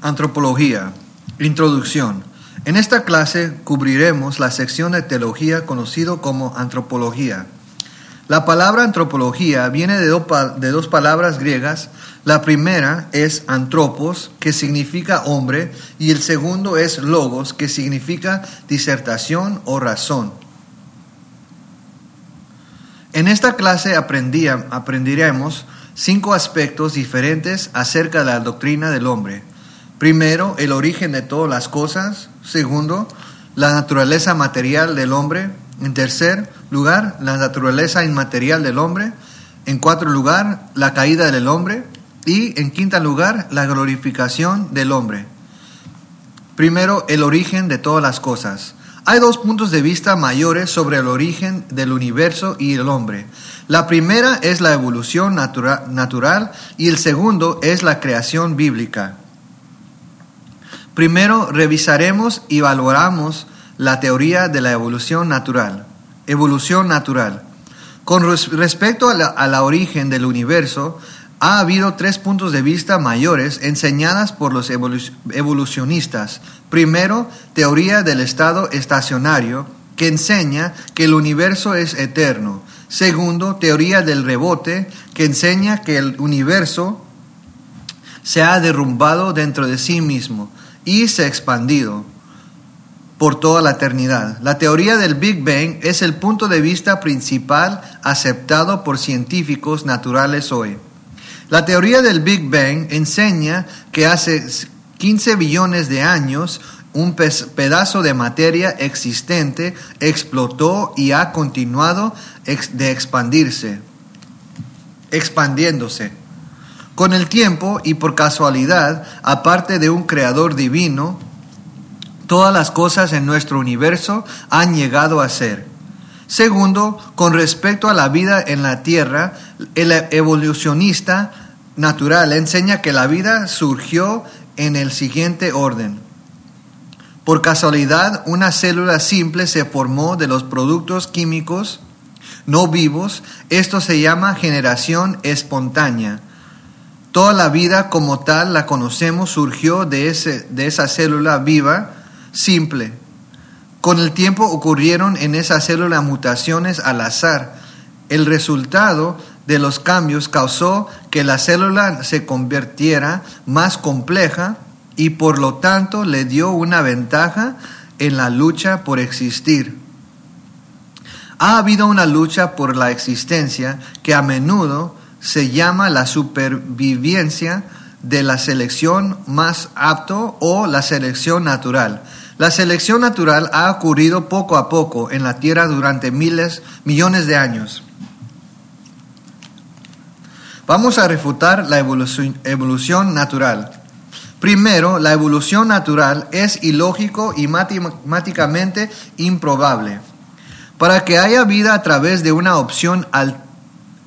Antropología. Introducción. En esta clase cubriremos la sección de teología conocido como antropología. La palabra antropología viene de, dos palabras griegas. La primera es antropos, que significa hombre, y el segundo es logos, que significa disertación o razón. En esta clase aprendiremos cinco aspectos diferentes acerca de la doctrina del hombre. Primero, el origen de todas las cosas. Segundo, la naturaleza material del hombre. En tercer lugar, la naturaleza inmaterial del hombre. En cuarto lugar, la caída del hombre. Y en quinto lugar, la glorificación del hombre. Primero, el origen de todas las cosas. Hay dos puntos de vista mayores sobre el origen del universo y el hombre. La primera es la evolución natural y el segundo es la creación bíblica. Primero revisaremos y valoramos la teoría de la evolución natural. Evolución natural. Con respecto a la, origen del universo, ha habido tres puntos de vista mayores enseñadas por los evolucionistas. Primero, teoría del estado estacionario, que enseña que el universo es eterno. Segundo, teoría del rebote, que enseña que el universo se ha derrumbado dentro de sí mismo y se ha expandido por toda la eternidad. La teoría del Big Bang es el punto de vista principal aceptado por científicos naturales hoy. La teoría del Big Bang enseña que hace 15 billones de años un pedazo de materia existente explotó y ha continuado de expandirse, expandiéndose. Con el tiempo y por casualidad, aparte de un creador divino, todas las cosas en nuestro universo han llegado a ser. Segundo, con respecto a la vida en la Tierra, el evolucionista natural enseña que la vida surgió en el siguiente orden. Por casualidad, una célula simple se formó de los productos químicos no vivos. Esto se llama generación espontánea. Toda la vida como tal la conocemos surgió de, ese, de esa célula viva simple. Con el tiempo ocurrieron en esa célula mutaciones al azar. El resultado de los cambios causó que la célula se convirtiera más compleja y por lo tanto le dio una ventaja en la lucha por existir. Ha habido una lucha por la existencia que a menudo se llama la supervivencia de la selección más apto o la selección natural. La selección natural ha ocurrido poco a poco en la Tierra durante miles, millones de años. Vamos a refutar la evolución, natural. Primero, la evolución natural es ilógico y matemáticamente improbable. Para que haya vida a través de una opción alternativa,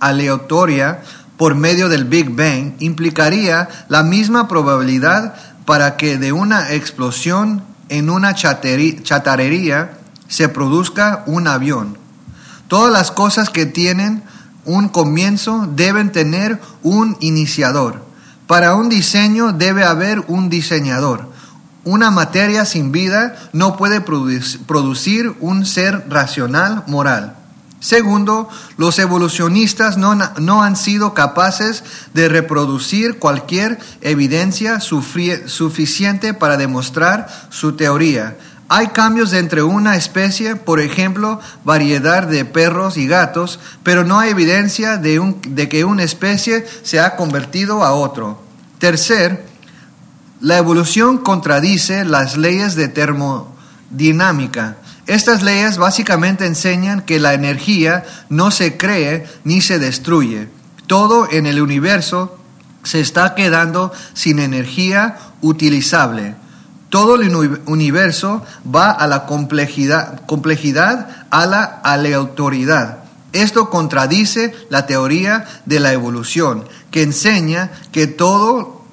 aleatoria por medio del Big Bang implicaría la misma probabilidad para que de una explosión en una chatarrería se produzca un avión. Todas las cosas que tienen un comienzo deben tener un iniciador. Para un diseño debe haber un diseñador. Una materia sin vida no puede producir un ser racional moral. Segundo, los evolucionistas no, han sido capaces de reproducir cualquier evidencia suficiente para demostrar su teoría. Hay cambios entre una especie, por ejemplo, variedad de perros y gatos, pero no hay evidencia de, de que una especie se ha convertido a otro. Tercer, la evolución contradice las leyes de termodinámica. Estas leyes básicamente enseñan que la energía no se cree ni se destruye. Todo en el universo se está quedando sin energía utilizable. Todo el universo va a la complejidad, complejidad a la aleatoriedad. Esto contradice la teoría de la evolución, que enseña que todo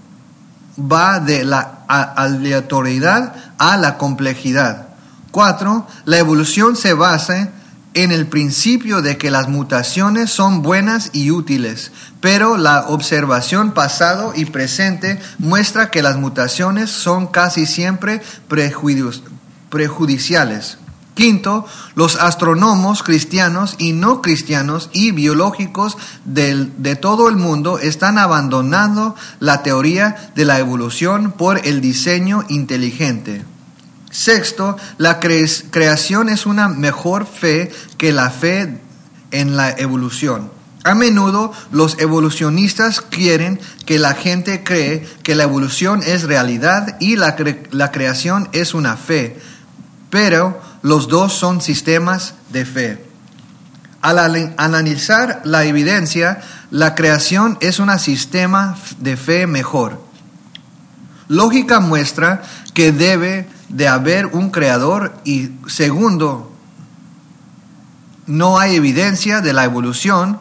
va de la aleatoriedad a la complejidad. Cuatro, la evolución se basa en el principio de que las mutaciones son buenas y útiles, pero la observación pasado y presente muestra que las mutaciones son casi siempre prejudiciales. Quinto, los astrónomos cristianos y no cristianos y biológicos de todo el mundo están abandonando la teoría de la evolución por el diseño inteligente. Sexto, la creación es una mejor fe que la fe en la evolución. A menudo los evolucionistas quieren que la gente cree que la evolución es realidad y la, la creación es una fe, pero los dos son sistemas de fe. Al analizar la evidencia, la creación es un sistema de fe mejor. Lógica muestra que debe de haber un creador y segundo, no hay evidencia de la evolución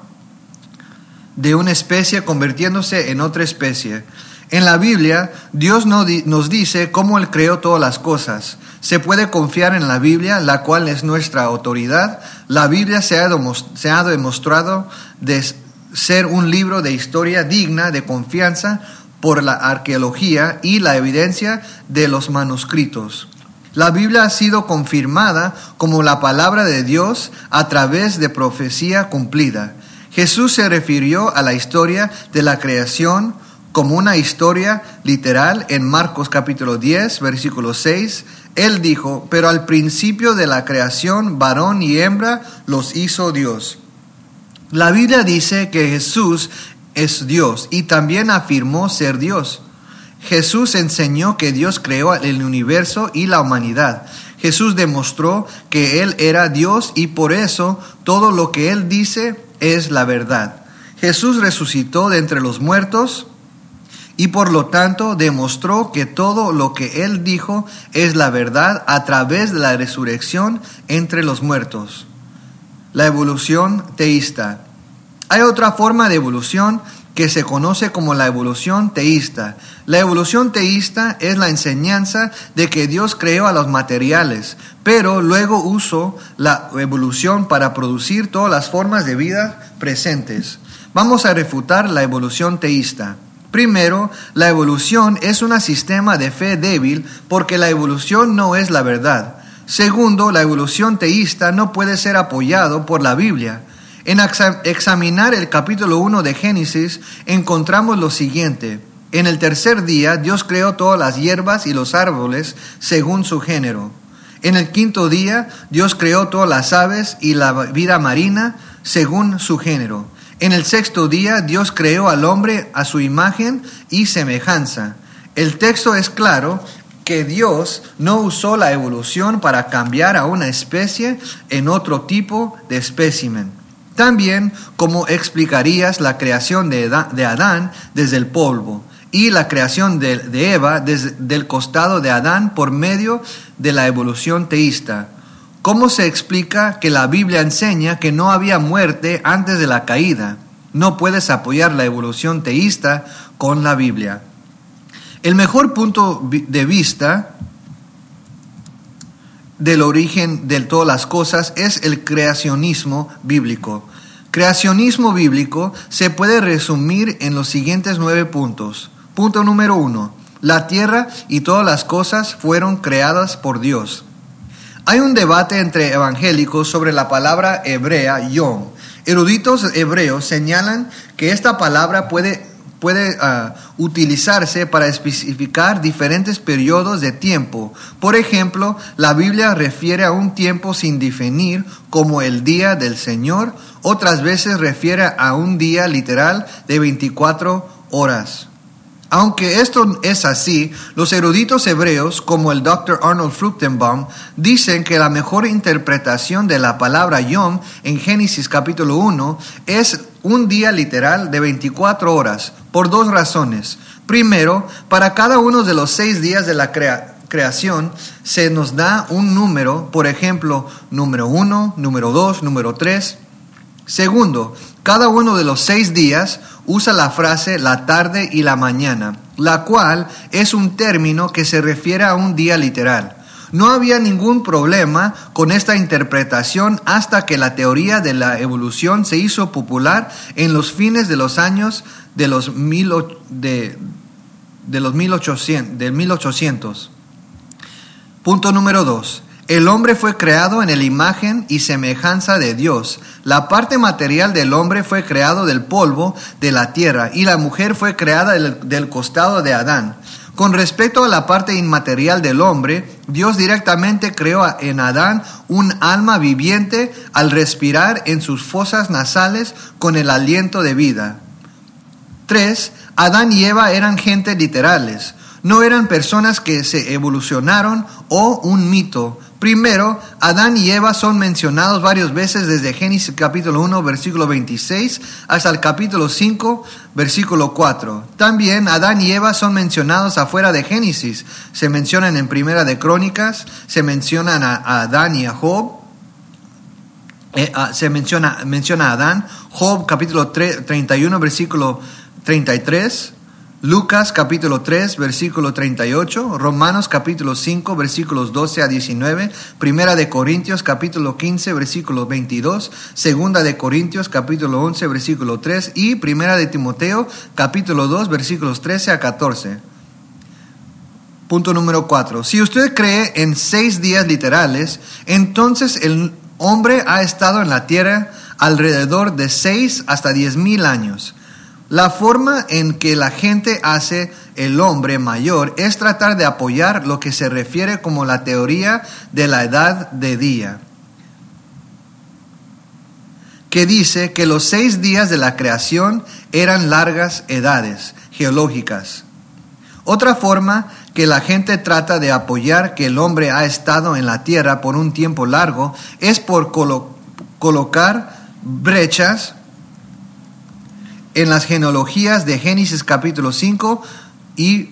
de una especie convirtiéndose en otra especie. En la Biblia, Dios nos dice cómo Él creó todas las cosas. Se puede confiar en la Biblia, la cual es nuestra autoridad. La Biblia se ha, demostrado de ser un libro de historia digna de confianza por la arqueología y la evidencia de los manuscritos. La Biblia ha sido confirmada como la palabra de Dios a través de profecía cumplida. Jesús se refirió a la historia de la creación como una historia literal en Marcos capítulo 10, versículo 6. Él dijo, pero al principio de la creación, varón y hembra los hizo Dios. La Biblia dice que Jesús es Dios y también afirmó ser Dios. Jesús enseñó que Dios creó el universo y la humanidad. Jesús demostró que Él era Dios y por eso todo lo que Él dice es la verdad. Jesús resucitó de entre los muertos y por lo tanto demostró que todo lo que Él dijo es la verdad a través de la resurrección entre los muertos. La evolución teísta. Hay otra forma de evolución que se conoce como la evolución teísta. La evolución teísta es la enseñanza de que Dios creó a los materiales, pero luego usó la evolución para producir todas las formas de vida presentes. Vamos a refutar la evolución teísta. Primero, la evolución es un sistema de fe débil porque la evolución no es la verdad. Segundo, la evolución teísta no puede ser apoyado por la Biblia. En examinar el capítulo 1 de Génesis encontramos lo siguiente. En el tercer día Dios creó todas las hierbas y los árboles según su género. En el quinto día Dios creó todas las aves y la vida marina según su género. En el sexto día Dios creó al hombre a su imagen y semejanza. El texto es claro que Dios no usó la evolución para cambiar a una especie en otro tipo de espécimen. También, ¿cómo explicarías la creación de Adán desde el polvo y la creación de Eva desde el costado de Adán por medio de la evolución teísta? ¿Cómo se explica que la Biblia enseña que no había muerte antes de la caída? No puedes apoyar la evolución teísta con la Biblia. El mejor punto de vista del origen de todas las cosas es el creacionismo bíblico. Creacionismo bíblico se puede resumir en los siguientes nueve puntos. Punto número uno. La tierra y todas las cosas fueron creadas por Dios. Hay un debate entre evangélicos sobre la palabra hebrea yom. Eruditos hebreos señalan que esta palabra puede puede ah, utilizarse para especificar diferentes periodos de tiempo. Por ejemplo, la Biblia refiere a un tiempo sin definir como el día del Señor, otras veces refiere a un día literal de 24 horas. Aunque esto es así, los eruditos hebreos, como el Dr. Arnold Fruchtenbaum, dicen que la mejor interpretación de la palabra Yom en Génesis capítulo 1 es un día literal de 24 horas, por dos razones. Primero, para cada uno de los seis días de la creación se nos da un número, por ejemplo, número 1, número 2, número 3. Segundo, cada uno de los seis días usa la frase la tarde y la mañana, la cual es un término que se refiere a un día literal. No había ningún problema con esta interpretación hasta que la teoría de la evolución se hizo popular en los fines de los años de los, mil, de, de los 1800, del 1800. Punto número 2. El hombre fue creado en la imagen y semejanza de Dios. La parte material del hombre fue creado del polvo de la tierra y la mujer fue creada del, costado de Adán. Con respecto a la parte inmaterial del hombre, Dios directamente creó en Adán un alma viviente al respirar en sus fosas nasales con el aliento de vida. 3. Adán y Eva eran gente literales, no eran personas que se evolucionaron o un mito. Primero, Adán y Eva son mencionados varias veces desde Génesis capítulo 1, versículo 26, hasta el capítulo 5, versículo 4. También Adán y Eva son mencionados afuera de Génesis. Se mencionan en Primera de Crónicas, se mencionan a, Adán y a Job. Eh, a, se menciona, menciona a Adán, Job capítulo 3, 31, versículo 33, Lucas capítulo 3, versículo 38, Romanos capítulo 5, versículos 12 a 19, Primera de Corintios capítulo 15, versículo 22, Segunda de Corintios capítulo 11, versículo 3 y Primera de Timoteo capítulo 2, versículos 13 a 14. Punto número 4. Si usted cree en seis días literales, entonces el hombre ha estado en la tierra alrededor de seis hasta diez mil años. La forma en que la gente hace el hombre mayor es tratar de apoyar lo que se refiere como la teoría de la edad de día, que dice que los seis días de la creación eran largas edades geológicas. Otra forma que la gente trata de apoyar que el hombre ha estado en la tierra por un tiempo largo es por colocar brechas en las genealogías de Génesis capítulo 5 y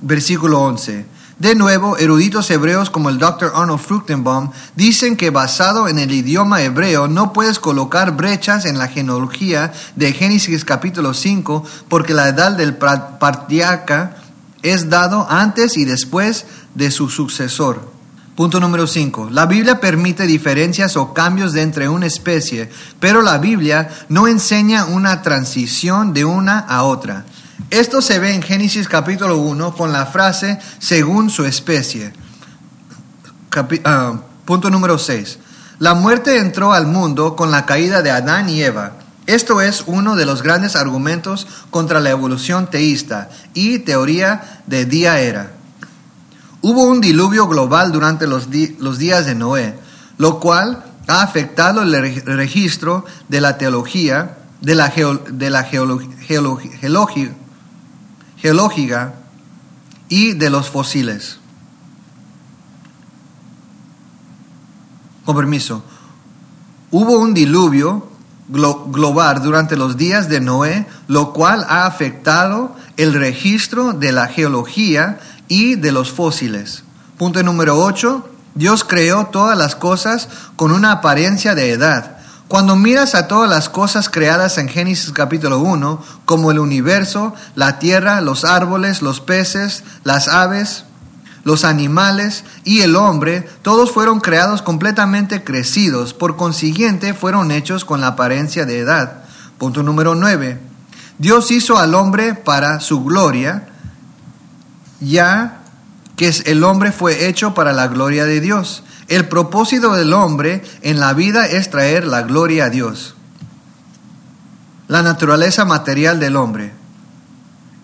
versículo 11. De nuevo, eruditos hebreos como el Dr. Arnold Fruchtenbaum dicen que basado en el idioma hebreo no puedes colocar brechas en la genealogía de Génesis capítulo 5 porque la edad del patriarca es dado antes y después de su sucesor. Punto número 5. La Biblia permite diferencias o cambios de entre una especie, pero la Biblia no enseña una transición de una a otra. Esto se ve en Génesis capítulo 1 con la frase según su especie. uh, punto número 6. La muerte entró al mundo con la caída de Adán y Eva. Esto es uno de los grandes argumentos contra la evolución teísta y teoría de día era. Hubo un diluvio global durante los, días de Noé, lo cual ha afectado el registro de la teología, de la, de geológica y de los fósiles. Con permiso. Hubo un diluvio global durante los días de Noé, lo cual ha afectado el registro de la geología y de los fósiles. Punto número 8. Dios creó todas las cosas con una apariencia de edad. Cuando miras a todas las cosas creadas en Génesis capítulo 1, como el universo, la tierra, los árboles, los peces, las aves, los animales y el hombre, todos fueron creados completamente crecidos, por consiguiente fueron hechos con la apariencia de edad. Punto número 9. Dios hizo al hombre para su gloria, ya que el hombre fue hecho para la gloria de Dios. El propósito del hombre en la vida es traer la gloria a Dios. La naturaleza material del hombre.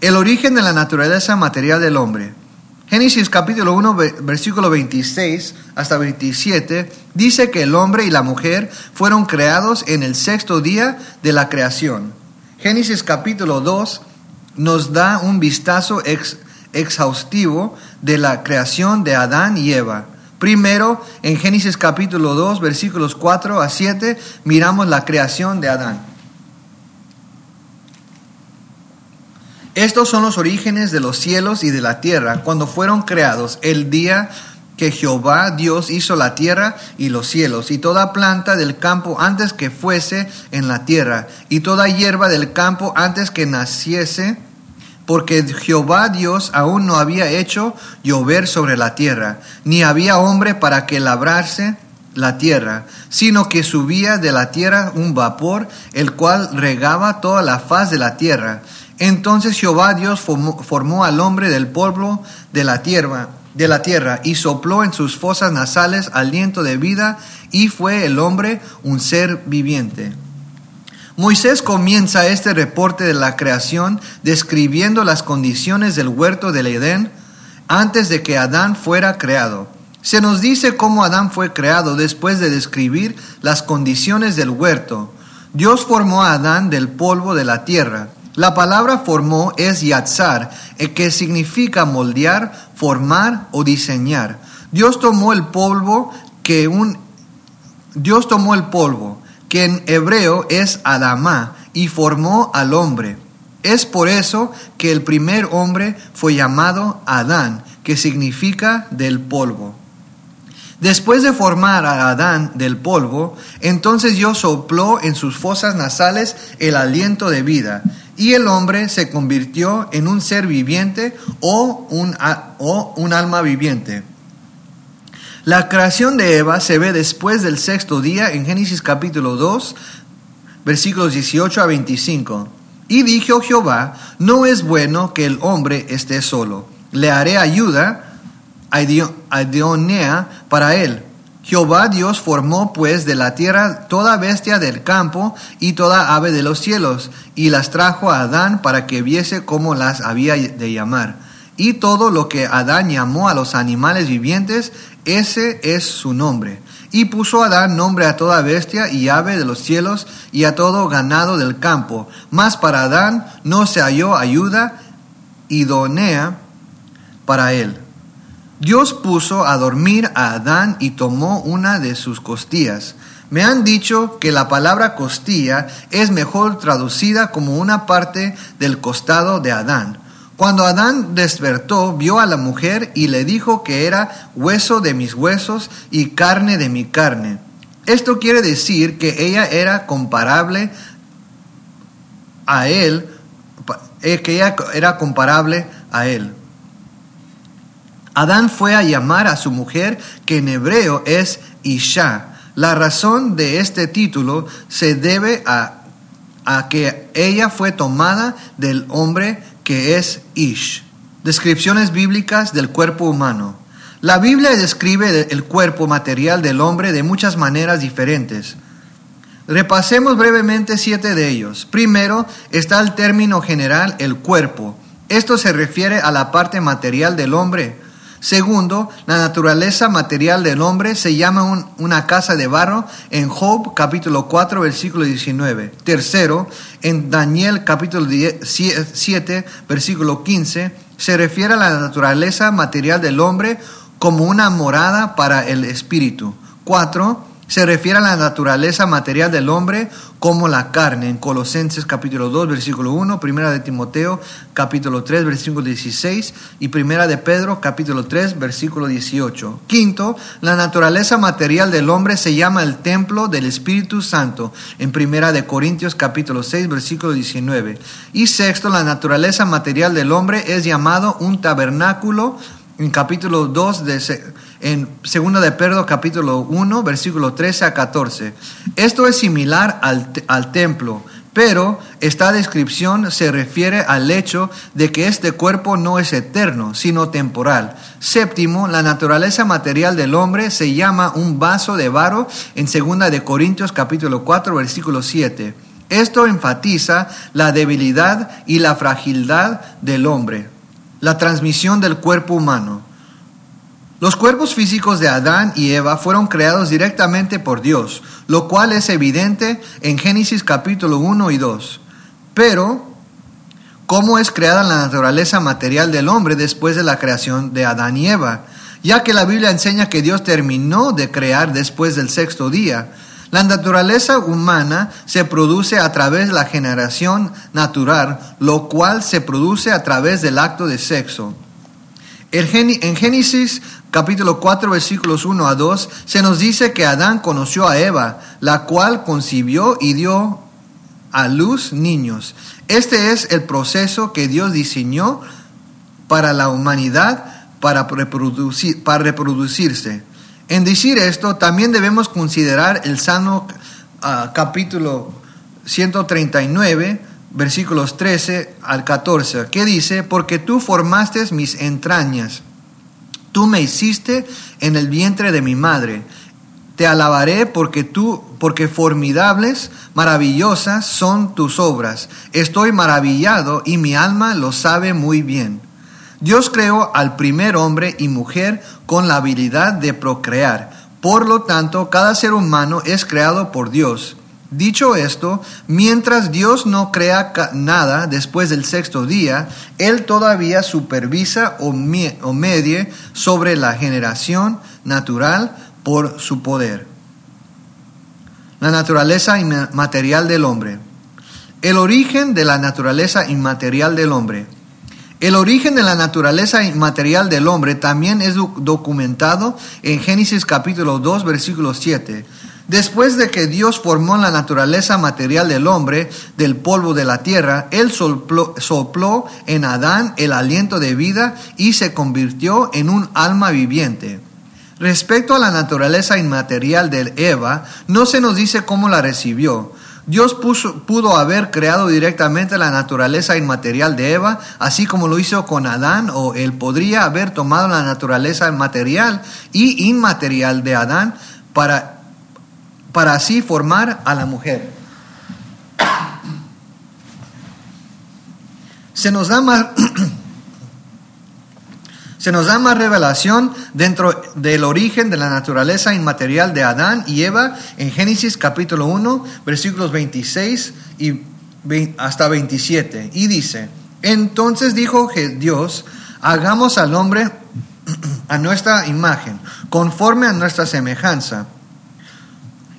El origen de la naturaleza material del hombre. Génesis capítulo 1, versículo 26 hasta 27 dice que el hombre y la mujer fueron creados en el sexto día de la creación. Génesis capítulo 2 nos da un vistazo ex, exhaustivo de la creación de Adán y Eva. Primero, en Génesis capítulo 2, versículos 4 a 7, miramos la creación de Adán. Estos son los orígenes de los cielos y de la tierra cuando fueron creados el día que Jehová Dios hizo la tierra y los cielos, y toda planta del campo antes que fuese en la tierra, y toda hierba del campo antes que naciese porque Jehová Dios aún no había hecho llover sobre la tierra, ni había hombre para que labrase la tierra, sino que subía de la tierra un vapor, el cual regaba toda la faz de la tierra. Entonces Jehová Dios formó, al hombre del polvo de la tierra, de la tierra, y sopló en sus fosas nasales aliento de vida, y fue el hombre un ser viviente. Moisés comienza este reporte de la creación describiendo las condiciones del huerto del Edén antes de que Adán fuera creado. Se nos dice cómo Adán fue creado después de describir las condiciones del huerto. Dios formó a Adán del polvo de la tierra. La palabra formó es yatzar, eh, que significa moldear, formar o diseñar. Dios tomó el polvo que un Dios tomó el polvo que en hebreo es Adamá, y formó al hombre. Es por eso que el primer hombre fue llamado Adán, que significa del polvo. Después de formar a Adán del polvo, entonces Dios sopló en sus fosas nasales el aliento de vida, y el hombre se convirtió en un ser viviente o un, o un alma viviente. La creación de Eva se ve después del sexto día en Génesis capítulo 2, versículos 18 a 25. Y dijo Jehová, no es bueno que el hombre esté solo. Le haré ayuda, idónea para él. Jehová Dios formó pues de la tierra toda bestia del campo y toda ave de los cielos, y las trajo a Adán para que viese cómo las había de llamar. Y todo lo que Adán llamó a los animales vivientes, ese es su nombre. Y puso Adán nombre a toda bestia y ave de los cielos y a todo ganado del campo. Mas para Adán no se halló ayuda idónea para él. Dios puso a dormir a Adán y tomó una de sus costillas. Me han dicho que la palabra costilla es mejor traducida como una parte del costado de Adán cuando Adán despertó, vio a la mujer y le dijo que era hueso de mis huesos y carne de mi carne. Esto quiere decir que ella era comparable a él, eh, que ella era comparable a él. Adán fue a llamar a su mujer, que en hebreo es Isha. La razón de este título se debe a, a que ella fue tomada del hombre que es Ish. Descripciones bíblicas del cuerpo humano. La Biblia describe el cuerpo material del hombre de muchas maneras diferentes. Repasemos brevemente siete de ellos. Primero está el término general el cuerpo. Esto se refiere a la parte material del hombre. Segundo, la naturaleza material del hombre se llama una casa de barro en Job capítulo 4 versículo 19. Tercero, en Daniel capítulo 7 versículo 15 se refiere a la naturaleza material del hombre como una morada para el espíritu. Cuatro, se refiere a la naturaleza material del hombre como la carne, en Colosenses capítulo 2, versículo 1, Primera de Timoteo capítulo 3, versículo 16 y Primera de Pedro capítulo 3, versículo 18. Quinto, la naturaleza material del hombre se llama el templo del Espíritu Santo, en Primera de Corintios capítulo 6, versículo 19. Y sexto, la naturaleza material del hombre es llamado un tabernáculo en capítulo 2 de en segunda de Pedro capítulo 1 versículo 13 a 14. Esto es similar al, al templo, pero esta descripción se refiere al hecho de que este cuerpo no es eterno, sino temporal. Séptimo, la naturaleza material del hombre se llama un vaso de barro en segunda de Corintios capítulo 4 versículo 7. Esto enfatiza la debilidad y la fragilidad del hombre la transmisión del cuerpo humano. Los cuerpos físicos de Adán y Eva fueron creados directamente por Dios, lo cual es evidente en Génesis capítulo 1 y 2. Pero, ¿cómo es creada la naturaleza material del hombre después de la creación de Adán y Eva? Ya que la Biblia enseña que Dios terminó de crear después del sexto día, la naturaleza humana se produce a través de la generación natural, lo cual se produce a través del acto de sexo. En Génesis capítulo 4 versículos 1 a 2 se nos dice que Adán conoció a Eva, la cual concibió y dio a luz niños. Este es el proceso que Dios diseñó para la humanidad para, reproducir, para reproducirse. En decir esto, también debemos considerar el Salmo ah, capítulo 139, versículos 13 al 14, que dice, porque tú formaste mis entrañas, tú me hiciste en el vientre de mi madre. Te alabaré porque tú, porque formidables, maravillosas son tus obras. Estoy maravillado y mi alma lo sabe muy bien. Dios creó al primer hombre y mujer con la habilidad de procrear. Por lo tanto, cada ser humano es creado por Dios. Dicho esto, mientras Dios no crea nada después del sexto día, Él todavía supervisa o, medie sobre la generación natural por su poder. La naturaleza inmaterial del hombre. El origen de la naturaleza inmaterial del hombre. El origen de la naturaleza inmaterial del hombre también es documentado en Génesis capítulo 2, versículo 7. Después de que Dios formó la naturaleza material del hombre del polvo de la tierra, Él sopló, en Adán el aliento de vida y se convirtió en un alma viviente. Respecto a la naturaleza inmaterial de Eva, no se nos dice cómo la recibió, Dios pudo haber creado directamente la naturaleza inmaterial de Eva, así como lo hizo con Adán, o él podría haber tomado la naturaleza material y inmaterial de Adán para, para así formar a la mujer. Se nos da más... Se nos da más revelación dentro del origen de la naturaleza inmaterial de Adán y Eva en Génesis capítulo 1, versículos 26 y hasta 27. Y dice, entonces dijo Dios, hagamos al hombre a nuestra imagen, conforme a nuestra semejanza,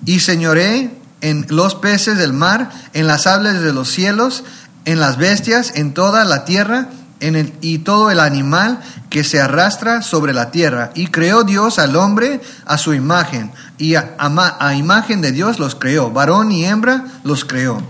y señoré en los peces del mar, en las aves de los cielos, en las bestias, en toda la tierra, en el, y todo el animal que se arrastra sobre la tierra. Y creó Dios al hombre a su imagen, y a, a, imagen de Dios los creó, varón y hembra los creó.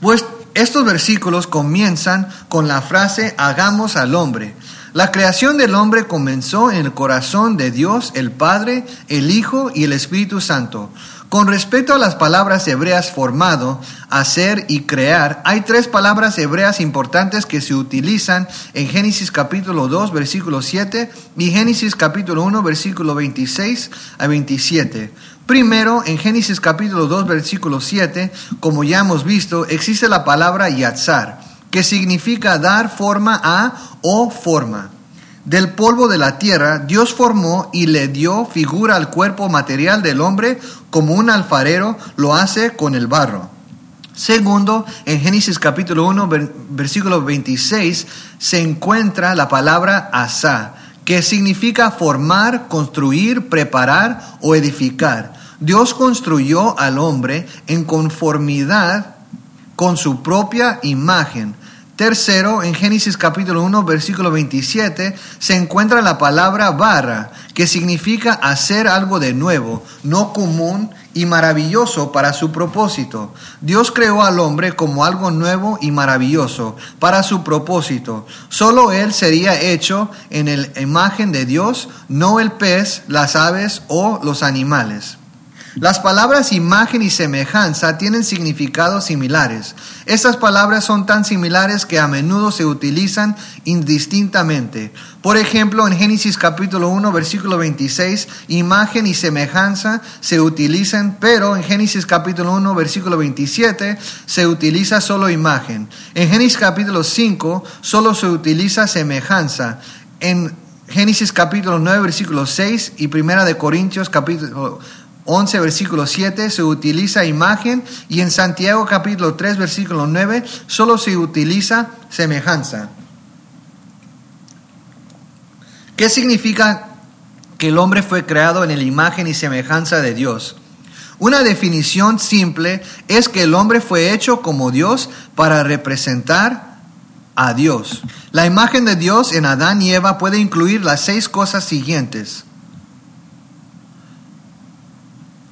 Pues estos versículos comienzan con la frase hagamos al hombre. La creación del hombre comenzó en el corazón de Dios, el Padre, el Hijo y el Espíritu Santo. Con respecto a las palabras hebreas formado, hacer y crear, hay tres palabras hebreas importantes que se utilizan en Génesis capítulo 2, versículo 7 y Génesis capítulo 1, versículo 26 a 27. Primero, en Génesis capítulo 2, versículo 7, como ya hemos visto, existe la palabra yatzar, que significa dar forma a o forma. Del polvo de la tierra Dios formó y le dio figura al cuerpo material del hombre como un alfarero lo hace con el barro. Segundo, en Génesis capítulo 1, versículo 26, se encuentra la palabra asá, que significa formar, construir, preparar o edificar. Dios construyó al hombre en conformidad con su propia imagen Tercero, en Génesis capítulo 1, versículo 27, se encuentra la palabra barra, que significa hacer algo de nuevo, no común y maravilloso para su propósito. Dios creó al hombre como algo nuevo y maravilloso para su propósito. Solo él sería hecho en la imagen de Dios, no el pez, las aves o los animales. Las palabras imagen y semejanza tienen significados similares. Estas palabras son tan similares que a menudo se utilizan indistintamente. Por ejemplo, en Génesis capítulo 1, versículo 26, imagen y semejanza se utilizan, pero en Génesis capítulo 1, versículo 27, se utiliza solo imagen. En Génesis capítulo 5, solo se utiliza semejanza. En Génesis capítulo 9, versículo 6 y Primera de Corintios capítulo 11, versículo 7, se utiliza imagen y en Santiago capítulo 3, versículo 9, solo se utiliza semejanza. ¿Qué significa que el hombre fue creado en la imagen y semejanza de Dios? Una definición simple es que el hombre fue hecho como Dios para representar a Dios. La imagen de Dios en Adán y Eva puede incluir las seis cosas siguientes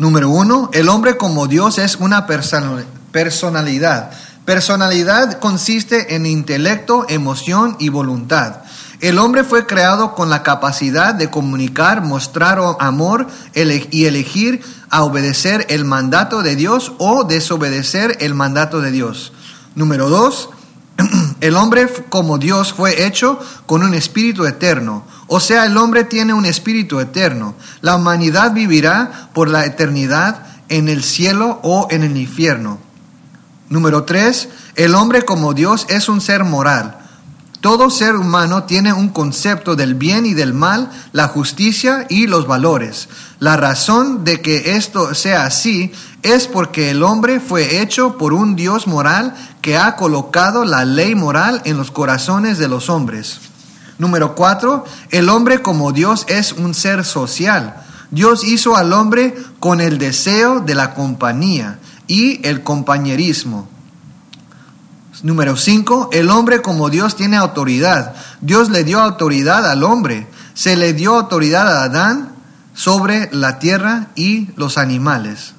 Número uno, el hombre como Dios es una personalidad. Personalidad consiste en intelecto, emoción y voluntad. El hombre fue creado con la capacidad de comunicar, mostrar amor y elegir a obedecer el mandato de Dios o desobedecer el mandato de Dios. Número dos, el hombre como Dios fue hecho con un espíritu eterno. O sea, el hombre tiene un espíritu eterno. La humanidad vivirá por la eternidad en el cielo o en el infierno. Número tres, el hombre como Dios es un ser moral. Todo ser humano tiene un concepto del bien y del mal, la justicia y los valores. La razón de que esto sea así es porque el hombre fue hecho por un Dios moral que ha colocado la ley moral en los corazones de los hombres. Número cuatro, el hombre como Dios es un ser social. Dios hizo al hombre con el deseo de la compañía y el compañerismo. Número 5, el hombre como Dios tiene autoridad. Dios le dio autoridad al hombre. Se le dio autoridad a Adán sobre la tierra y los animales.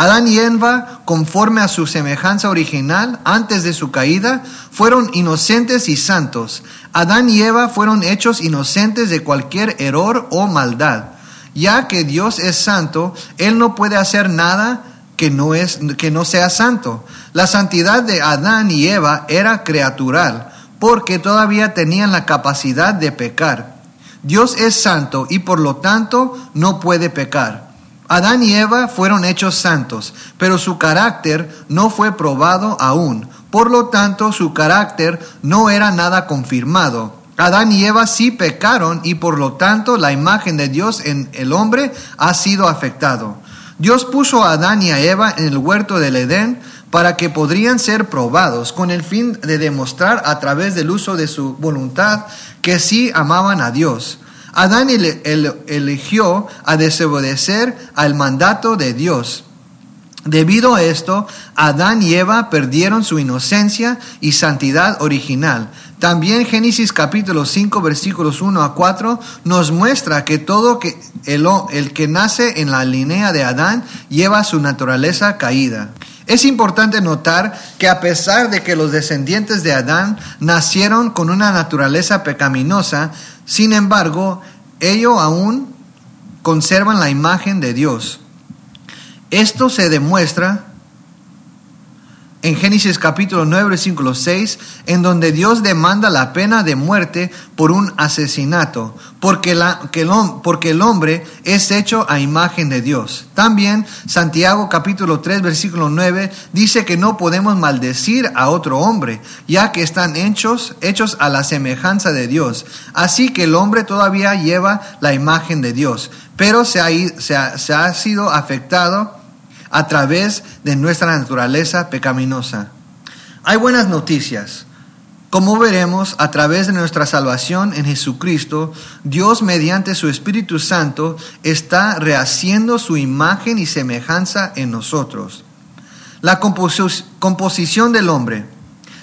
Adán y Eva, conforme a su semejanza original, antes de su caída, fueron inocentes y santos. Adán y Eva fueron hechos inocentes de cualquier error o maldad. Ya que Dios es santo, Él no puede hacer nada que no, es, que no sea santo. La santidad de Adán y Eva era creatural, porque todavía tenían la capacidad de pecar. Dios es santo y por lo tanto no puede pecar. Adán y Eva fueron hechos santos, pero su carácter no fue probado aún. Por lo tanto, su carácter no era nada confirmado. Adán y Eva sí pecaron y por lo tanto la imagen de Dios en el hombre ha sido afectado. Dios puso a Adán y a Eva en el huerto del Edén para que podrían ser probados con el fin de demostrar a través del uso de su voluntad que sí amaban a Dios. Adán eligió a desobedecer al mandato de Dios. Debido a esto, Adán y Eva perdieron su inocencia y santidad original. También Génesis capítulo 5 versículos 1 a 4 nos muestra que todo el que nace en la línea de Adán lleva su naturaleza caída. Es importante notar que a pesar de que los descendientes de Adán nacieron con una naturaleza pecaminosa, sin embargo, ellos aún conservan la imagen de Dios. Esto se demuestra en Génesis capítulo 9, versículo 6, en donde Dios demanda la pena de muerte por un asesinato, porque, la, que el, porque el hombre es hecho a imagen de Dios. También Santiago capítulo 3, versículo 9, dice que no podemos maldecir a otro hombre, ya que están hechos, hechos a la semejanza de Dios. Así que el hombre todavía lleva la imagen de Dios, pero se ha, se se ha sido afectado a través de nuestra naturaleza pecaminosa. Hay buenas noticias. Como veremos, a través de nuestra salvación en Jesucristo, Dios mediante su Espíritu Santo está rehaciendo su imagen y semejanza en nosotros. La composición del hombre.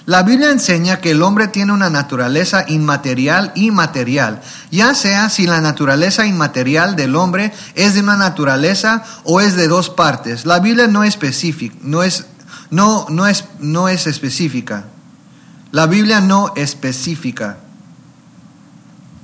La Biblia enseña que el hombre tiene una naturaleza inmaterial y material, ya sea si la naturaleza inmaterial del hombre es de una naturaleza o es de dos partes. La Biblia no es específica, no es, no, es, no es específica. La Biblia no específica.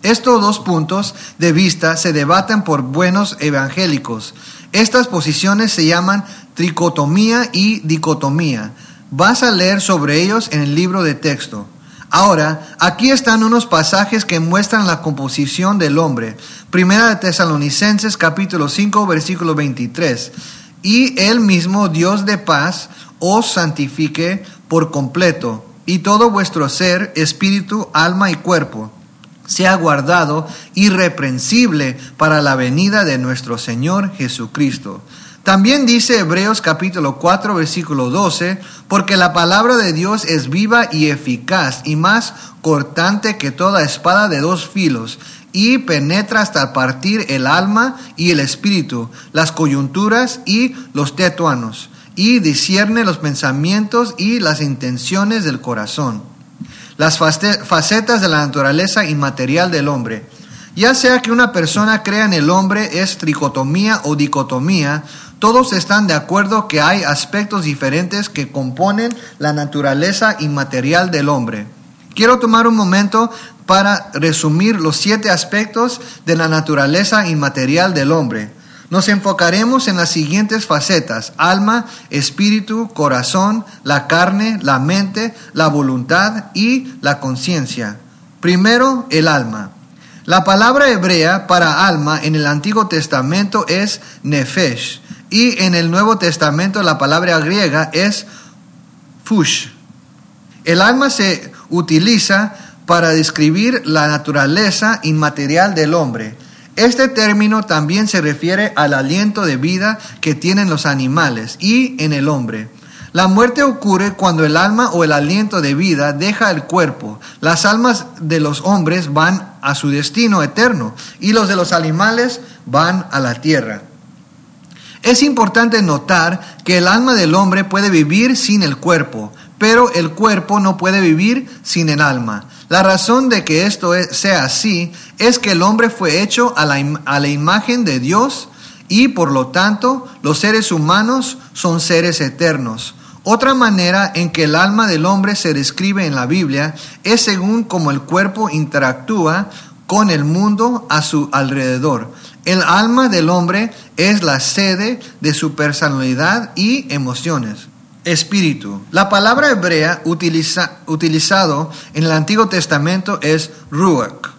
Estos dos puntos de vista se debaten por buenos evangélicos. Estas posiciones se llaman tricotomía y dicotomía. Vas a leer sobre ellos en el libro de texto. Ahora, aquí están unos pasajes que muestran la composición del hombre. Primera de Tesalonicenses capítulo 5 versículo 23. Y el mismo Dios de paz os santifique por completo, y todo vuestro ser, espíritu, alma y cuerpo, sea guardado irreprensible para la venida de nuestro Señor Jesucristo. También dice Hebreos capítulo 4 versículo 12, porque la palabra de Dios es viva y eficaz y más cortante que toda espada de dos filos y penetra hasta partir el alma y el espíritu, las coyunturas y los tetuanos, y discierne los pensamientos y las intenciones del corazón. Las facetas de la naturaleza inmaterial del hombre. Ya sea que una persona crea en el hombre es tricotomía o dicotomía, todos están de acuerdo que hay aspectos diferentes que componen la naturaleza inmaterial del hombre. Quiero tomar un momento para resumir los siete aspectos de la naturaleza inmaterial del hombre. Nos enfocaremos en las siguientes facetas, alma, espíritu, corazón, la carne, la mente, la voluntad y la conciencia. Primero, el alma. La palabra hebrea para alma en el Antiguo Testamento es nefesh y en el Nuevo Testamento la palabra griega es fush. El alma se utiliza para describir la naturaleza inmaterial del hombre. Este término también se refiere al aliento de vida que tienen los animales y en el hombre. La muerte ocurre cuando el alma o el aliento de vida deja el cuerpo. Las almas de los hombres van a su destino eterno y los de los animales van a la tierra. Es importante notar que el alma del hombre puede vivir sin el cuerpo, pero el cuerpo no puede vivir sin el alma. La razón de que esto sea así es que el hombre fue hecho a la, a la imagen de Dios y por lo tanto los seres humanos son seres eternos. Otra manera en que el alma del hombre se describe en la Biblia es según cómo el cuerpo interactúa con el mundo a su alrededor. El alma del hombre es la sede de su personalidad y emociones espíritu. La palabra hebrea utiliza, utilizado en el Antiguo Testamento es ruach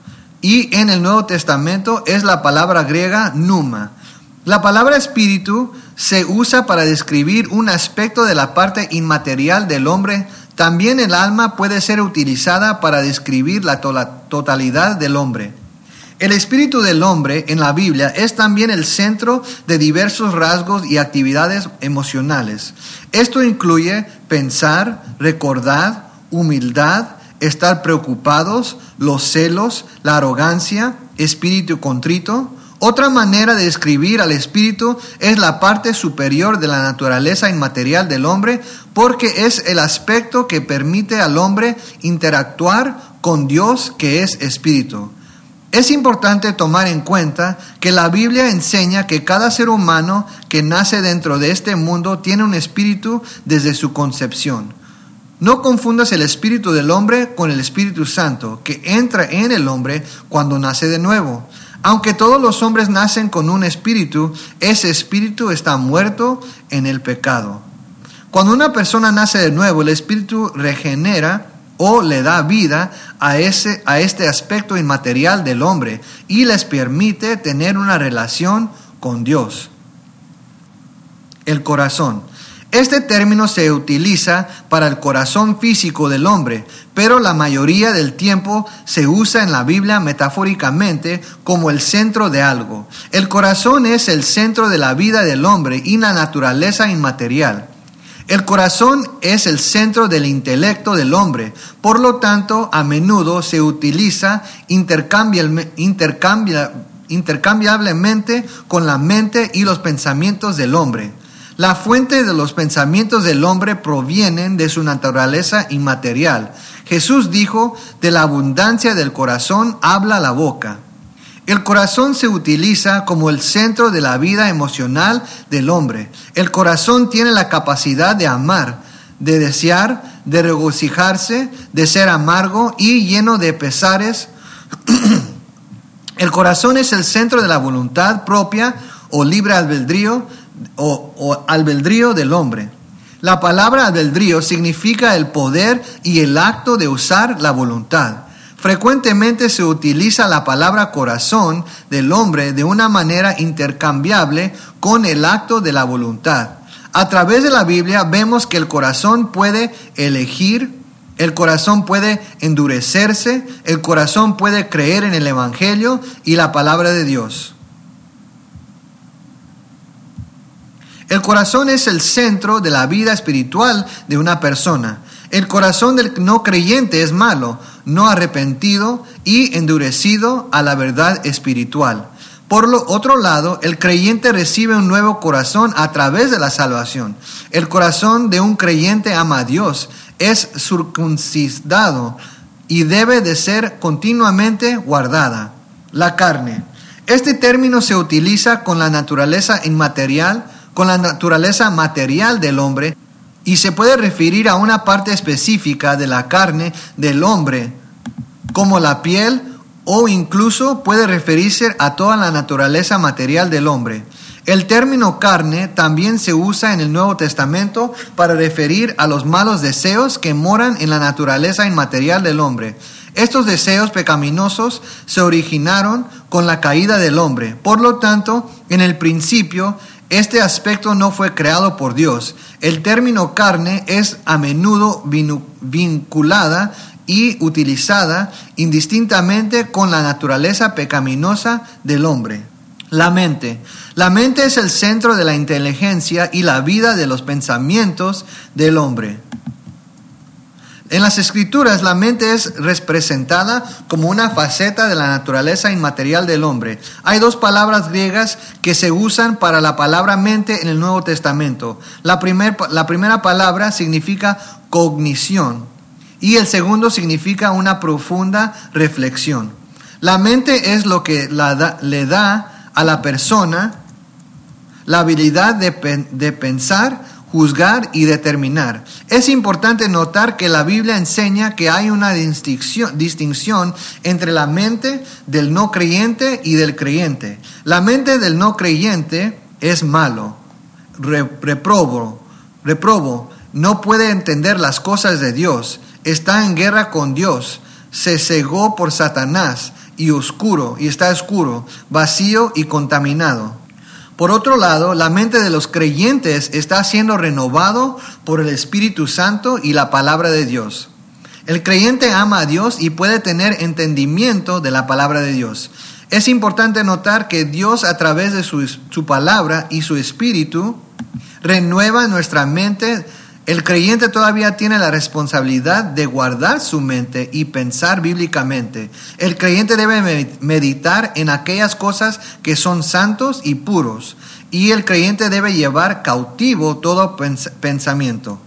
y en el Nuevo Testamento es la palabra griega numa. La palabra espíritu se usa para describir un aspecto de la parte inmaterial del hombre. También el alma puede ser utilizada para describir la totalidad del hombre. El espíritu del hombre en la Biblia es también el centro de diversos rasgos y actividades emocionales. Esto incluye pensar, recordar, humildad, estar preocupados, los celos, la arrogancia, espíritu contrito. Otra manera de describir al espíritu es la parte superior de la naturaleza inmaterial del hombre porque es el aspecto que permite al hombre interactuar con Dios que es espíritu. Es importante tomar en cuenta que la Biblia enseña que cada ser humano que nace dentro de este mundo tiene un espíritu desde su concepción. No confundas el espíritu del hombre con el Espíritu Santo, que entra en el hombre cuando nace de nuevo. Aunque todos los hombres nacen con un espíritu, ese espíritu está muerto en el pecado. Cuando una persona nace de nuevo, el espíritu regenera o le da vida a, ese, a este aspecto inmaterial del hombre y les permite tener una relación con Dios. El corazón. Este término se utiliza para el corazón físico del hombre, pero la mayoría del tiempo se usa en la Biblia metafóricamente como el centro de algo. El corazón es el centro de la vida del hombre y la naturaleza inmaterial. El corazón es el centro del intelecto del hombre, por lo tanto a menudo se utiliza intercambiablemente con la mente y los pensamientos del hombre. La fuente de los pensamientos del hombre provienen de su naturaleza inmaterial. Jesús dijo, de la abundancia del corazón habla la boca. El corazón se utiliza como el centro de la vida emocional del hombre. El corazón tiene la capacidad de amar, de desear, de regocijarse, de ser amargo y lleno de pesares. el corazón es el centro de la voluntad propia o libre albedrío o, albedrío del hombre. La palabra albedrío significa el poder y el acto de usar la voluntad. Frecuentemente se utiliza la palabra corazón del hombre de una manera intercambiable con el acto de la voluntad. A través de la Biblia vemos que el corazón puede elegir, el corazón puede endurecerse, el corazón puede creer en el Evangelio y la palabra de Dios. El corazón es el centro de la vida espiritual de una persona. El corazón del no creyente es malo, no arrepentido y endurecido a la verdad espiritual. Por lo otro lado, el creyente recibe un nuevo corazón a través de la salvación. El corazón de un creyente ama a Dios, es circuncidado y debe de ser continuamente guardada. La carne. Este término se utiliza con la naturaleza inmaterial con la naturaleza material del hombre y se puede referir a una parte específica de la carne del hombre, como la piel, o incluso puede referirse a toda la naturaleza material del hombre. El término carne también se usa en el Nuevo Testamento para referir a los malos deseos que moran en la naturaleza inmaterial del hombre. Estos deseos pecaminosos se originaron con la caída del hombre. Por lo tanto, en el principio, este aspecto no fue creado por Dios. El término carne es a menudo vinculada y utilizada indistintamente con la naturaleza pecaminosa del hombre. La mente. La mente es el centro de la inteligencia y la vida de los pensamientos del hombre. En las escrituras la mente es representada como una faceta de la naturaleza inmaterial del hombre. Hay dos palabras griegas que se usan para la palabra mente en el Nuevo Testamento. La, la primera palabra significa cognición y el segundo significa una profunda reflexión. La mente es lo que le da a la persona la habilidad de, de pensar, juzgar y determinar. Es importante notar que la Biblia enseña que hay una distinción, entre la mente del no creyente y del creyente. La mente del no creyente es malo, reprobo, reprobo, no puede entender las cosas de Dios, está en guerra con Dios, se cegó por Satanás y oscuro, y está oscuro, vacío y contaminado. Por otro lado, la mente de los creyentes está siendo renovado por el Espíritu Santo y la palabra de Dios. El creyente ama a Dios y puede tener entendimiento de la palabra de Dios. Es importante notar que Dios a través de su, su palabra y su espíritu renueva nuestra mente el creyente todavía tiene la responsabilidad de guardar su mente y pensar bíblicamente. El creyente debe meditar en aquellas cosas que son santos y puros. Y el creyente debe llevar cautivo todo pensamiento.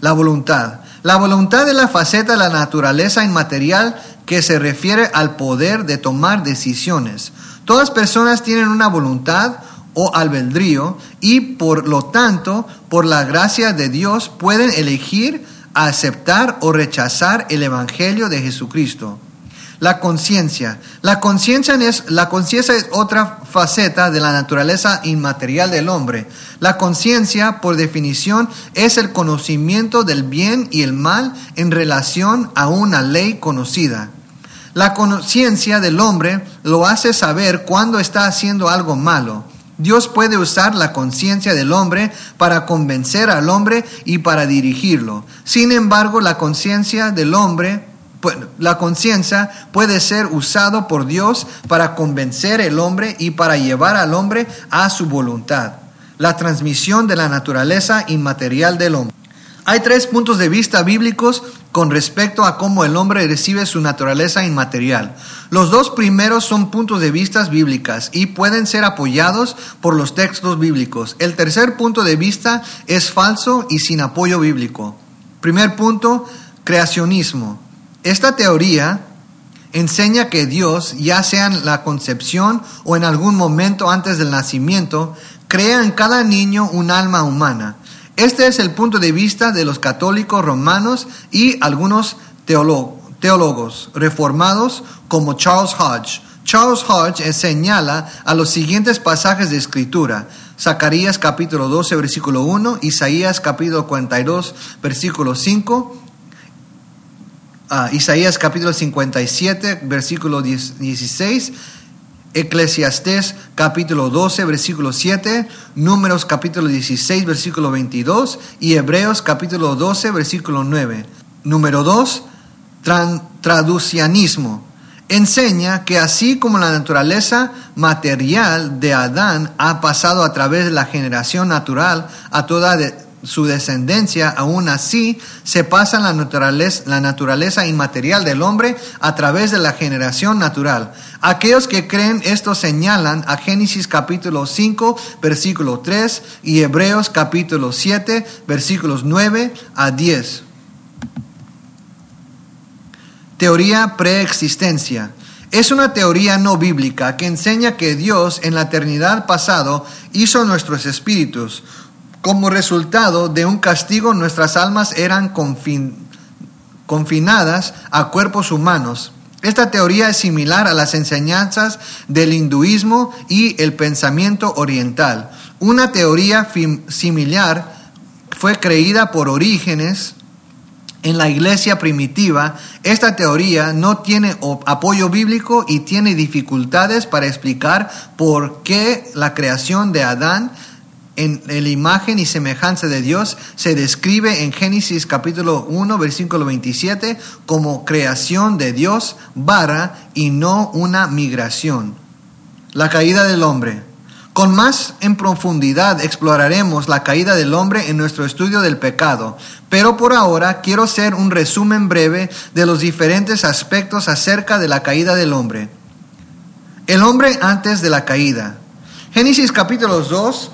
La voluntad. La voluntad es la faceta de la naturaleza inmaterial que se refiere al poder de tomar decisiones. Todas personas tienen una voluntad o albedrío y por lo tanto, por la gracia de Dios, pueden elegir aceptar o rechazar el Evangelio de Jesucristo. La conciencia. La conciencia es, la conciencia es otra faceta de la naturaleza inmaterial del hombre. La conciencia, por definición, es el conocimiento del bien y el mal en relación a una ley conocida. La conciencia del hombre lo hace saber cuando está haciendo algo malo Dios puede usar la conciencia del hombre para convencer al hombre y para dirigirlo. Sin embargo, la conciencia del hombre, la conciencia puede ser usado por Dios para convencer al hombre y para llevar al hombre a su voluntad. La transmisión de la naturaleza inmaterial del hombre. Hay tres puntos de vista bíblicos con respecto a cómo el hombre recibe su naturaleza inmaterial. Los dos primeros son puntos de vista bíblicas y pueden ser apoyados por los textos bíblicos. El tercer punto de vista es falso y sin apoyo bíblico. Primer punto, creacionismo. Esta teoría enseña que Dios, ya sea en la concepción o en algún momento antes del nacimiento, crea en cada niño un alma humana. Este es el punto de vista de los católicos romanos y algunos teólogos reformados como Charles Hodge. Charles Hodge señala a los siguientes pasajes de escritura. Zacarías capítulo 12, versículo 1, Isaías capítulo 42, versículo 5, ah, Isaías capítulo 57, versículo 16, Eclesiastés capítulo 12, versículo 7, Números capítulo 16, versículo 22 y Hebreos capítulo 12, versículo 9. Número 2, traducianismo. Enseña que así como la naturaleza material de Adán ha pasado a través de la generación natural a toda su descendencia, aún así se pasa la naturaleza, la naturaleza inmaterial del hombre a través de la generación natural. Aquellos que creen esto señalan a Génesis capítulo 5, versículo 3 y Hebreos capítulo 7, versículos 9 a 10. Teoría preexistencia. Es una teoría no bíblica que enseña que Dios en la eternidad pasado hizo nuestros espíritus. Como resultado de un castigo nuestras almas eran confinadas a cuerpos humanos. Esta teoría es similar a las enseñanzas del hinduismo y el pensamiento oriental. Una teoría similar fue creída por Orígenes en la iglesia primitiva, esta teoría no tiene apoyo bíblico y tiene dificultades para explicar por qué la creación de Adán en la imagen y semejanza de Dios se describe en Génesis capítulo 1 versículo 27 como creación de Dios barra y no una migración. La caída del hombre. Con más en profundidad exploraremos la caída del hombre en nuestro estudio del pecado, pero por ahora quiero hacer un resumen breve de los diferentes aspectos acerca de la caída del hombre. El hombre antes de la caída. Génesis capítulo 2,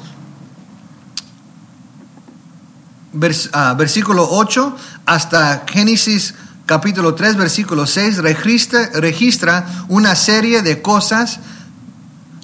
ah, versículo 8 hasta Génesis capítulo 3, versículo 6 registra, registra una serie de cosas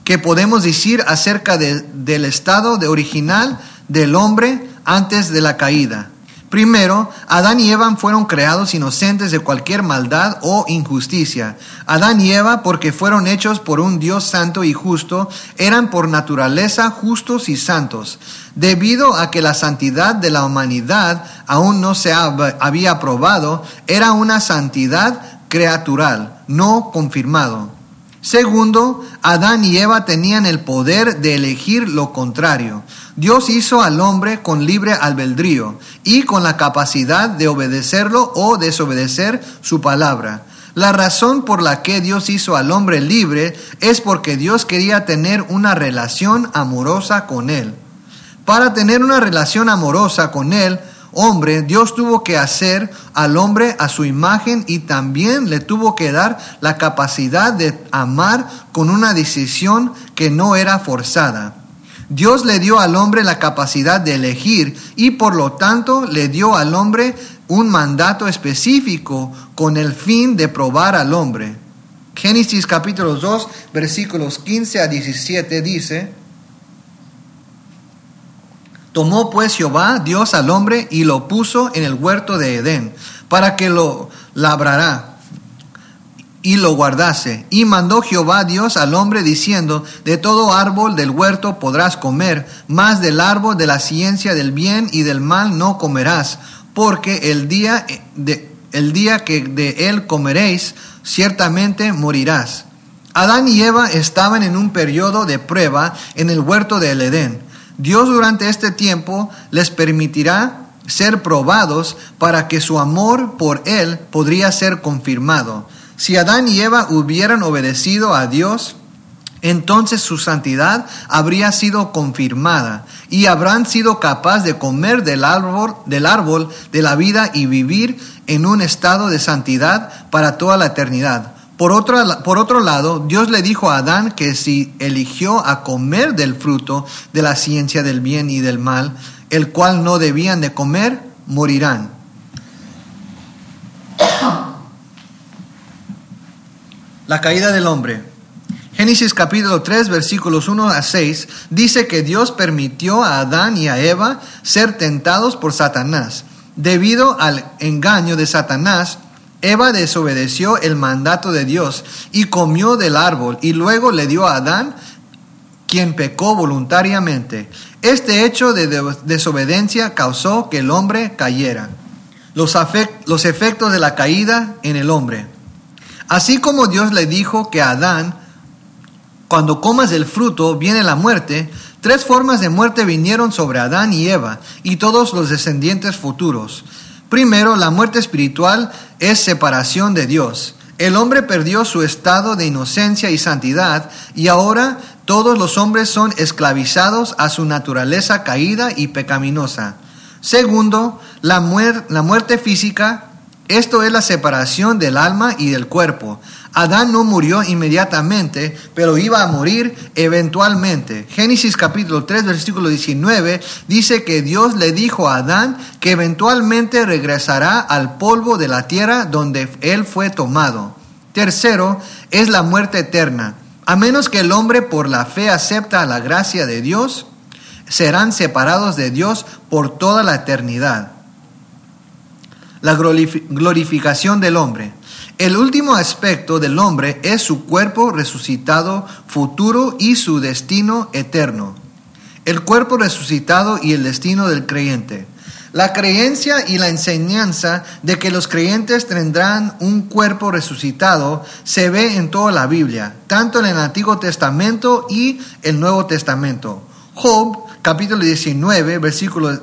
que podemos decir acerca del estado de original del hombre antes de la caída. Primero, Adán y Eva fueron creados inocentes de cualquier maldad o injusticia. Adán y Eva, porque fueron hechos por un Dios santo y justo, eran por naturaleza justos y santos. Debido a que la santidad de la humanidad aún no se había probado, era una santidad creatural, no confirmado. Segundo, Adán y Eva tenían el poder de elegir lo contrario. Dios hizo al hombre con libre albedrío y con la capacidad de obedecerlo o desobedecer su palabra. La razón por la que Dios hizo al hombre libre es porque Dios quería tener una relación amorosa con él. Para tener una relación amorosa con él, hombre, Dios tuvo que hacer al hombre a su imagen y también le tuvo que dar la capacidad de amar con una decisión que no era forzada. Dios le dio al hombre la capacidad de elegir y por lo tanto le dio al hombre un mandato específico con el fin de probar al hombre. Génesis capítulo 2 versículos 15 a 17 dice, Tomó pues Jehová Dios al hombre y lo puso en el huerto de Edén, para que lo labrara y lo guardase. Y mandó Jehová Dios al hombre diciendo, de todo árbol del huerto podrás comer, mas del árbol de la ciencia del bien y del mal no comerás, porque el día, de, el día que de él comeréis, ciertamente morirás. Adán y Eva estaban en un periodo de prueba en el huerto del Edén. Dios durante este tiempo les permitirá ser probados para que su amor por Él podría ser confirmado. Si Adán y Eva hubieran obedecido a Dios, entonces su santidad habría sido confirmada y habrán sido capaces de comer del árbol, del árbol de la vida y vivir en un estado de santidad para toda la eternidad. Por otro, por otro lado, Dios le dijo a Adán que si eligió a comer del fruto de la ciencia del bien y del mal, el cual no debían de comer, morirán. La caída del hombre. Génesis capítulo 3 versículos 1 a 6 dice que Dios permitió a Adán y a Eva ser tentados por Satanás. Debido al engaño de Satanás, Eva desobedeció el mandato de Dios y comió del árbol y luego le dio a Adán, quien pecó voluntariamente. Este hecho de desobediencia causó que el hombre cayera. Los, los efectos de la caída en el hombre. Así como Dios le dijo que a Adán, cuando comas el fruto viene la muerte, tres formas de muerte vinieron sobre Adán y Eva y todos los descendientes futuros. Primero, la muerte espiritual es separación de Dios. El hombre perdió su estado de inocencia y santidad y ahora todos los hombres son esclavizados a su naturaleza caída y pecaminosa. Segundo, la, la muerte física, esto es la separación del alma y del cuerpo. Adán no murió inmediatamente, pero iba a morir eventualmente. Génesis capítulo 3, versículo 19 dice que Dios le dijo a Adán que eventualmente regresará al polvo de la tierra donde él fue tomado. Tercero, es la muerte eterna. A menos que el hombre por la fe acepta la gracia de Dios, serán separados de Dios por toda la eternidad. La glorificación del hombre. El último aspecto del hombre es su cuerpo resucitado futuro y su destino eterno. El cuerpo resucitado y el destino del creyente. La creencia y la enseñanza de que los creyentes tendrán un cuerpo resucitado se ve en toda la Biblia, tanto en el Antiguo Testamento y el Nuevo Testamento. Job, capítulo 19, versículos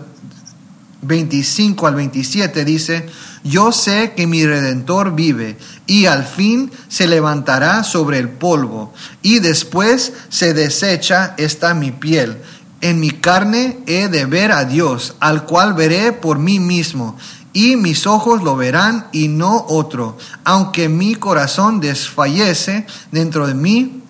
25 al 27 dice, yo sé que mi redentor vive y al fin se levantará sobre el polvo y después se desecha esta mi piel en mi carne he de ver a Dios, al cual veré por mí mismo, y mis ojos lo verán y no otro. Aunque mi corazón desfallece dentro de mí,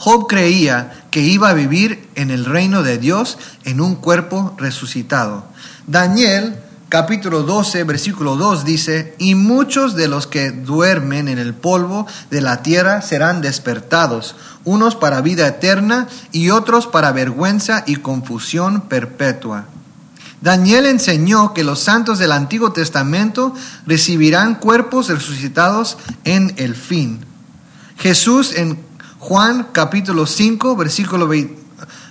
Job creía que iba a vivir en el reino de Dios en un cuerpo resucitado. Daniel capítulo 12, versículo 2 dice, y muchos de los que duermen en el polvo de la tierra serán despertados, unos para vida eterna y otros para vergüenza y confusión perpetua. Daniel enseñó que los santos del Antiguo Testamento recibirán cuerpos resucitados en el fin. Jesús en Juan capítulo 5, versículo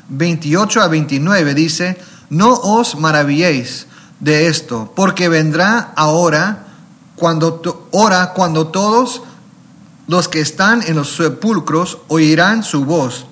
28 a 29 dice, no os maravilléis de esto, porque vendrá ahora cuando, hora cuando todos los que están en los sepulcros oirán su voz,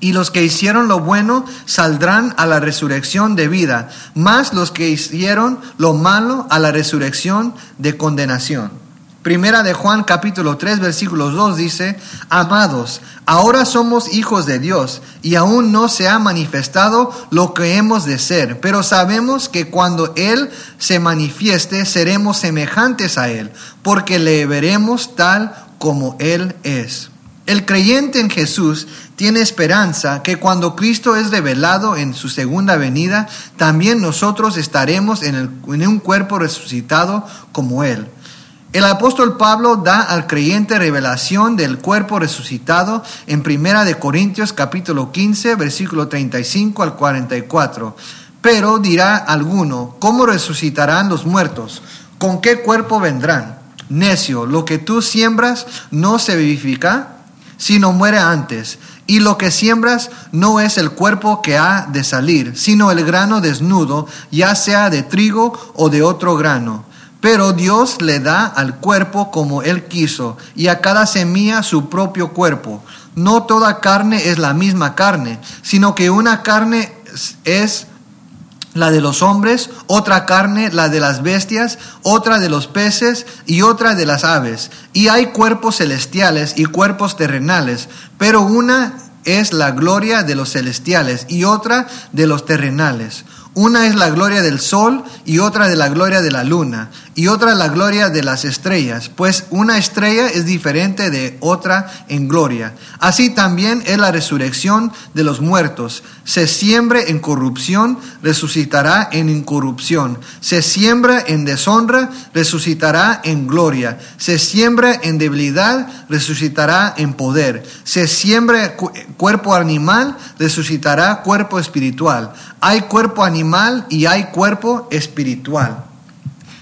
y los que hicieron lo bueno saldrán a la resurrección de vida, más los que hicieron lo malo a la resurrección de condenación. Primera de Juan capítulo 3 versículos 2 dice, Amados, ahora somos hijos de Dios y aún no se ha manifestado lo que hemos de ser, pero sabemos que cuando Él se manifieste seremos semejantes a Él, porque le veremos tal como Él es. El creyente en Jesús tiene esperanza que cuando Cristo es revelado en su segunda venida, también nosotros estaremos en, en un cuerpo resucitado como Él. El apóstol Pablo da al creyente revelación del cuerpo resucitado en Primera de Corintios capítulo 15, versículo 35 al 44. Pero dirá alguno, ¿cómo resucitarán los muertos? ¿Con qué cuerpo vendrán? Necio, lo que tú siembras no se vivifica, sino muere antes. Y lo que siembras no es el cuerpo que ha de salir, sino el grano desnudo, ya sea de trigo o de otro grano pero Dios le da al cuerpo como Él quiso y a cada semilla su propio cuerpo. No toda carne es la misma carne, sino que una carne es la de los hombres, otra carne la de las bestias, otra de los peces y otra de las aves. Y hay cuerpos celestiales y cuerpos terrenales, pero una es la gloria de los celestiales y otra de los terrenales. Una es la gloria del sol y otra de la gloria de la luna y otra la gloria de las estrellas, pues una estrella es diferente de otra en gloria. Así también es la resurrección de los muertos. Se siembre en corrupción, resucitará en incorrupción. Se siembra en deshonra, resucitará en gloria. Se siembra en debilidad, resucitará en poder. Se siembra cuerpo animal, resucitará cuerpo espiritual. Hay cuerpo animal y hay cuerpo espiritual.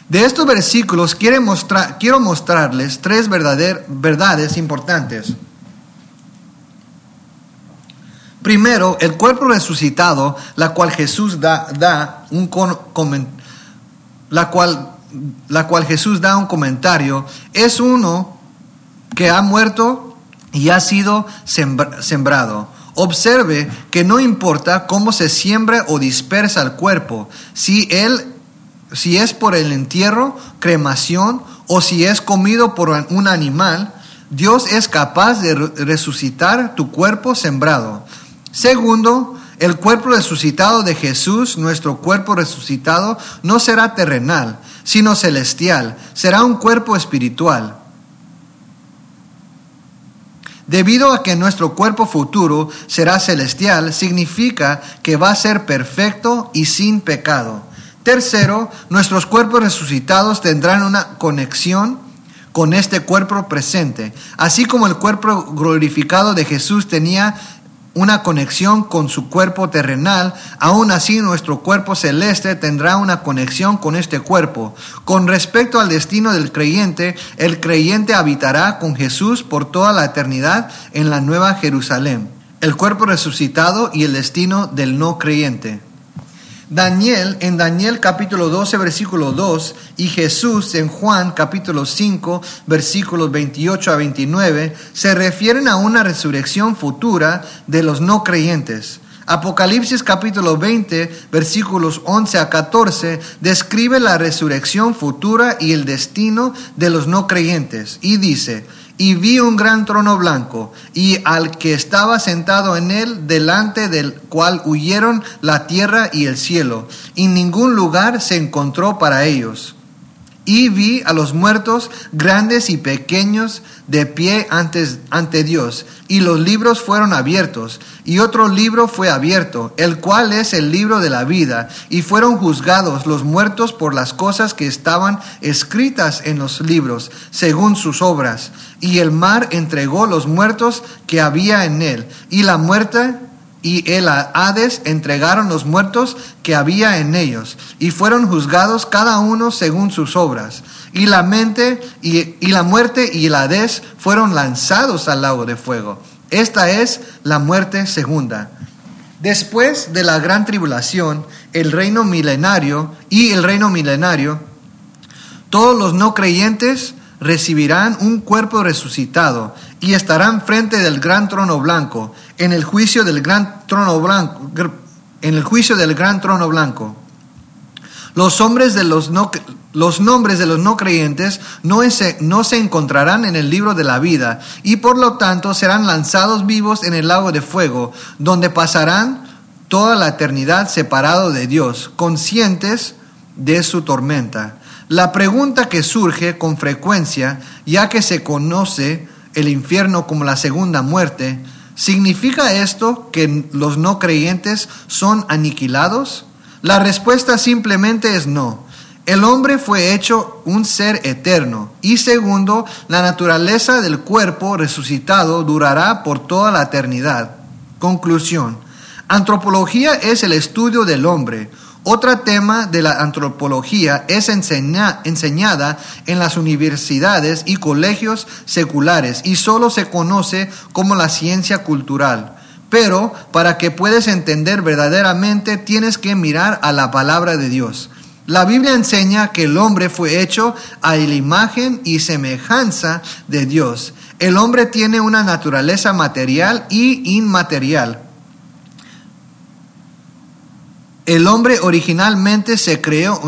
De estos versículos quiero, mostrar, quiero mostrarles tres verdades importantes. Primero, el cuerpo resucitado, la cual Jesús da, da un la cual, la cual Jesús da un comentario, es uno que ha muerto y ha sido sembrado. Observe que no importa cómo se siembra o dispersa el cuerpo, si él si es por el entierro, cremación o si es comido por un animal, Dios es capaz de resucitar tu cuerpo sembrado. Segundo, el cuerpo resucitado de Jesús, nuestro cuerpo resucitado, no será terrenal, sino celestial, será un cuerpo espiritual. Debido a que nuestro cuerpo futuro será celestial, significa que va a ser perfecto y sin pecado. Tercero, nuestros cuerpos resucitados tendrán una conexión con este cuerpo presente. Así como el cuerpo glorificado de Jesús tenía una conexión con su cuerpo terrenal, aún así nuestro cuerpo celeste tendrá una conexión con este cuerpo. Con respecto al destino del creyente, el creyente habitará con Jesús por toda la eternidad en la nueva Jerusalén. El cuerpo resucitado y el destino del no creyente. Daniel en Daniel capítulo 12 versículo 2 y Jesús en Juan capítulo 5 versículos 28 a 29 se refieren a una resurrección futura de los no creyentes. Apocalipsis capítulo 20 versículos 11 a 14 describe la resurrección futura y el destino de los no creyentes y dice, y vi un gran trono blanco, y al que estaba sentado en él, delante del cual huyeron la tierra y el cielo, y ningún lugar se encontró para ellos. Y vi a los muertos, grandes y pequeños, de pie antes, ante Dios, y los libros fueron abiertos, y otro libro fue abierto, el cual es el libro de la vida, y fueron juzgados los muertos por las cosas que estaban escritas en los libros, según sus obras. Y el mar entregó los muertos que había en él, y la muerte y el Hades entregaron los muertos que había en ellos, y fueron juzgados cada uno según sus obras. Y la mente y, y la muerte y el Hades fueron lanzados al lago de fuego. Esta es la muerte segunda. Después de la gran tribulación, el reino milenario y el reino milenario, todos los no creyentes recibirán un cuerpo resucitado y estarán frente del gran trono blanco en el juicio del gran trono blanco en el juicio del gran trono blanco. Los, hombres de los, no, los nombres de los no creyentes no, no se encontrarán en el libro de la vida y por lo tanto serán lanzados vivos en el lago de fuego, donde pasarán toda la eternidad separados de Dios, conscientes de su tormenta. La pregunta que surge con frecuencia, ya que se conoce el infierno como la segunda muerte, ¿significa esto que los no creyentes son aniquilados? La respuesta simplemente es no. El hombre fue hecho un ser eterno. Y segundo, la naturaleza del cuerpo resucitado durará por toda la eternidad. Conclusión. Antropología es el estudio del hombre otro tema de la antropología es enseñada en las universidades y colegios seculares y solo se conoce como la ciencia cultural. Pero para que puedas entender verdaderamente tienes que mirar a la palabra de Dios. La Biblia enseña que el hombre fue hecho a la imagen y semejanza de Dios. El hombre tiene una naturaleza material y inmaterial. El hombre originalmente se creó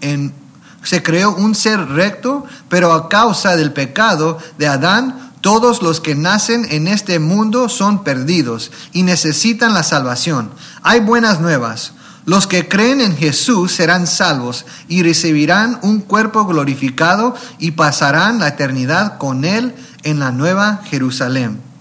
en, se creó un ser recto, pero a causa del pecado de Adán, todos los que nacen en este mundo son perdidos y necesitan la salvación. Hay buenas nuevas. Los que creen en Jesús serán salvos y recibirán un cuerpo glorificado y pasarán la eternidad con Él en la nueva Jerusalén.